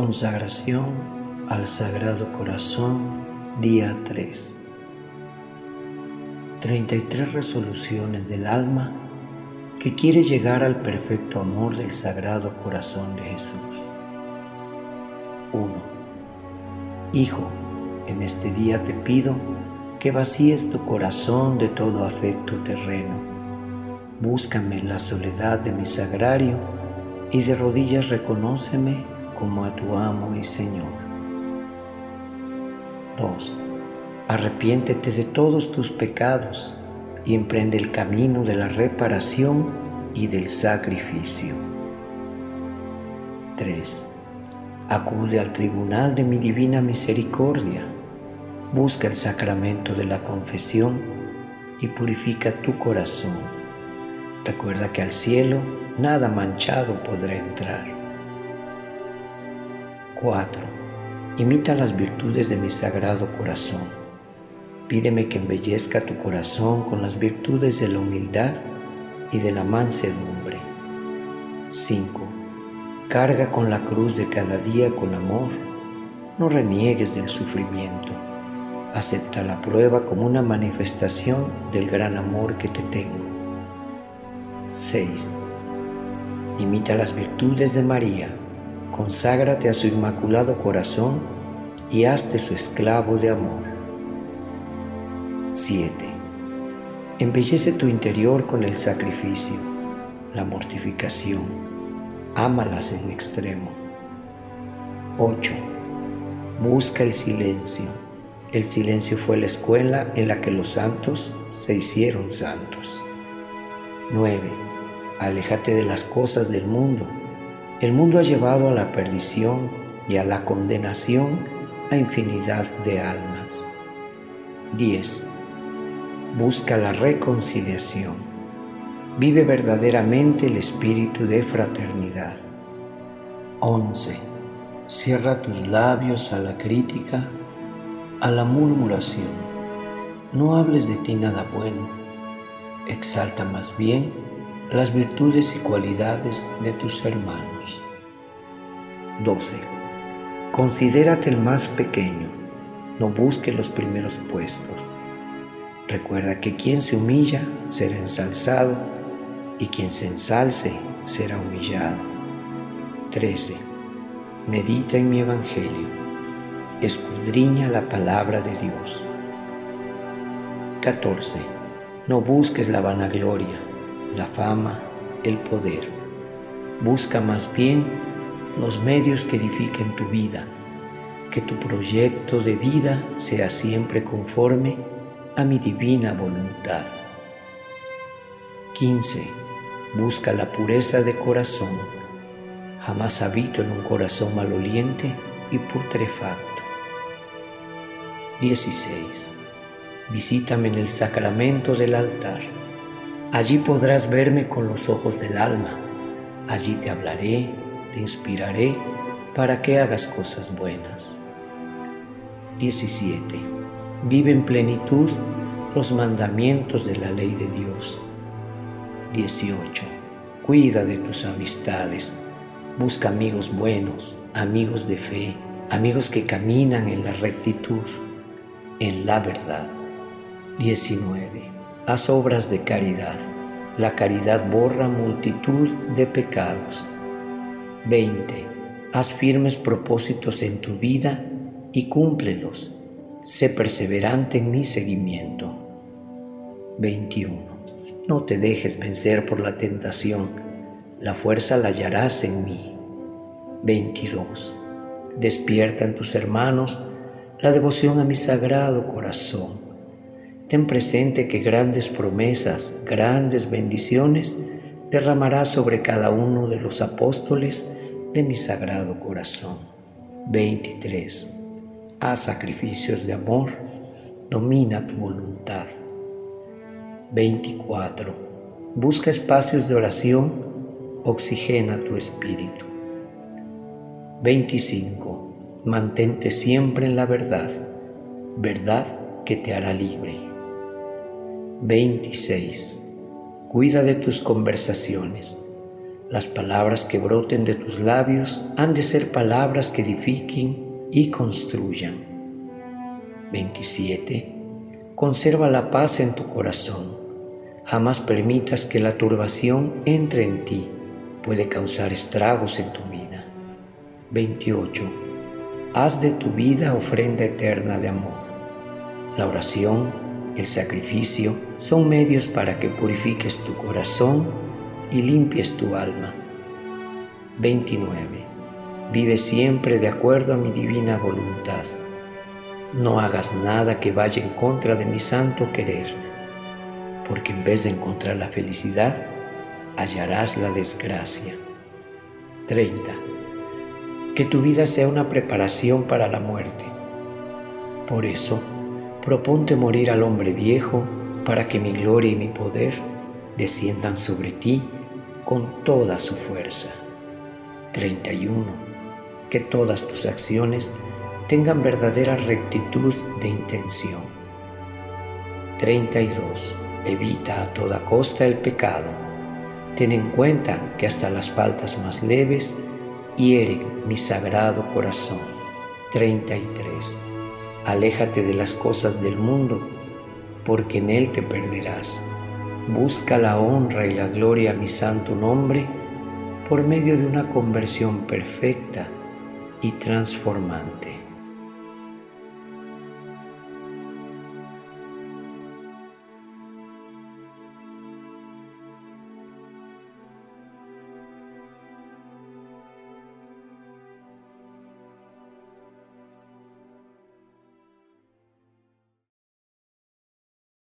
Consagración al Sagrado Corazón, día 3. 33 resoluciones del alma que quiere llegar al perfecto amor del Sagrado Corazón de Jesús. 1. Hijo, en este día te pido que vacíes tu corazón de todo afecto terreno. Búscame en la soledad de mi sagrario y de rodillas reconóceme como a tu amo y Señor. 2. Arrepiéntete de todos tus pecados y emprende el camino de la reparación y del sacrificio. 3. Acude al tribunal de mi divina misericordia, busca el sacramento de la confesión y purifica tu corazón. Recuerda que al cielo nada manchado podrá entrar. 4. Imita las virtudes de mi sagrado corazón. Pídeme que embellezca tu corazón con las virtudes de la humildad y de la mansedumbre. 5. Carga con la cruz de cada día con amor. No reniegues del sufrimiento. Acepta la prueba como una manifestación del gran amor que te tengo. 6. Imita las virtudes de María conságrate a su inmaculado corazón y hazte su esclavo de amor. 7. Embellece tu interior con el sacrificio, la mortificación, ámalas en extremo. 8. Busca el silencio. El silencio fue la escuela en la que los santos se hicieron santos. 9. Aléjate de las cosas del mundo el mundo ha llevado a la perdición y a la condenación a infinidad de almas. 10. Busca la reconciliación. Vive verdaderamente el espíritu de fraternidad. 11. Cierra tus labios a la crítica, a la murmuración. No hables de ti nada bueno. Exalta más bien las virtudes y cualidades de tus hermanos. 12. Considérate el más pequeño, no busques los primeros puestos. Recuerda que quien se humilla será ensalzado y quien se ensalce será humillado. 13. Medita en mi Evangelio. Escudriña la palabra de Dios. 14. No busques la vanagloria la fama, el poder. Busca más bien los medios que edifiquen tu vida, que tu proyecto de vida sea siempre conforme a mi divina voluntad. 15. Busca la pureza de corazón. Jamás habito en un corazón maloliente y putrefacto. 16. Visítame en el sacramento del altar Allí podrás verme con los ojos del alma. Allí te hablaré, te inspiraré para que hagas cosas buenas. 17. Vive en plenitud los mandamientos de la ley de Dios. 18. Cuida de tus amistades. Busca amigos buenos, amigos de fe, amigos que caminan en la rectitud, en la verdad. 19 haz obras de caridad. La caridad borra multitud de pecados. 20. Haz firmes propósitos en tu vida y cúmplelos. Sé perseverante en mi seguimiento. 21. No te dejes vencer por la tentación. La fuerza la hallarás en mí. 22. Despierta en tus hermanos la devoción a mi sagrado corazón ten presente que grandes promesas, grandes bendiciones derramará sobre cada uno de los apóstoles de mi sagrado corazón. 23. Haz sacrificios de amor, domina tu voluntad. 24. Busca espacios de oración, oxigena tu espíritu. 25. Mantente siempre en la verdad, verdad que te hará libre. 26. Cuida de tus conversaciones. Las palabras que broten de tus labios han de ser palabras que edifiquen y construyan. 27. Conserva la paz en tu corazón. Jamás permitas que la turbación entre en ti. Puede causar estragos en tu vida. 28. Haz de tu vida ofrenda eterna de amor. La oración, el sacrificio son medios para que purifiques tu corazón y limpies tu alma. 29. Vive siempre de acuerdo a mi divina voluntad. No hagas nada que vaya en contra de mi santo querer, porque en vez de encontrar la felicidad, hallarás la desgracia. 30. Que tu vida sea una preparación para la muerte. Por eso, proponte morir al hombre viejo para que mi gloria y mi poder desciendan sobre ti con toda su fuerza. 31. Que todas tus acciones tengan verdadera rectitud de intención. 32. Evita a toda costa el pecado. Ten en cuenta que hasta las faltas más leves hieren mi sagrado corazón. 33. Aléjate de las cosas del mundo, porque en él te perderás. Busca la honra y la gloria a mi santo nombre por medio de una conversión perfecta y transformante.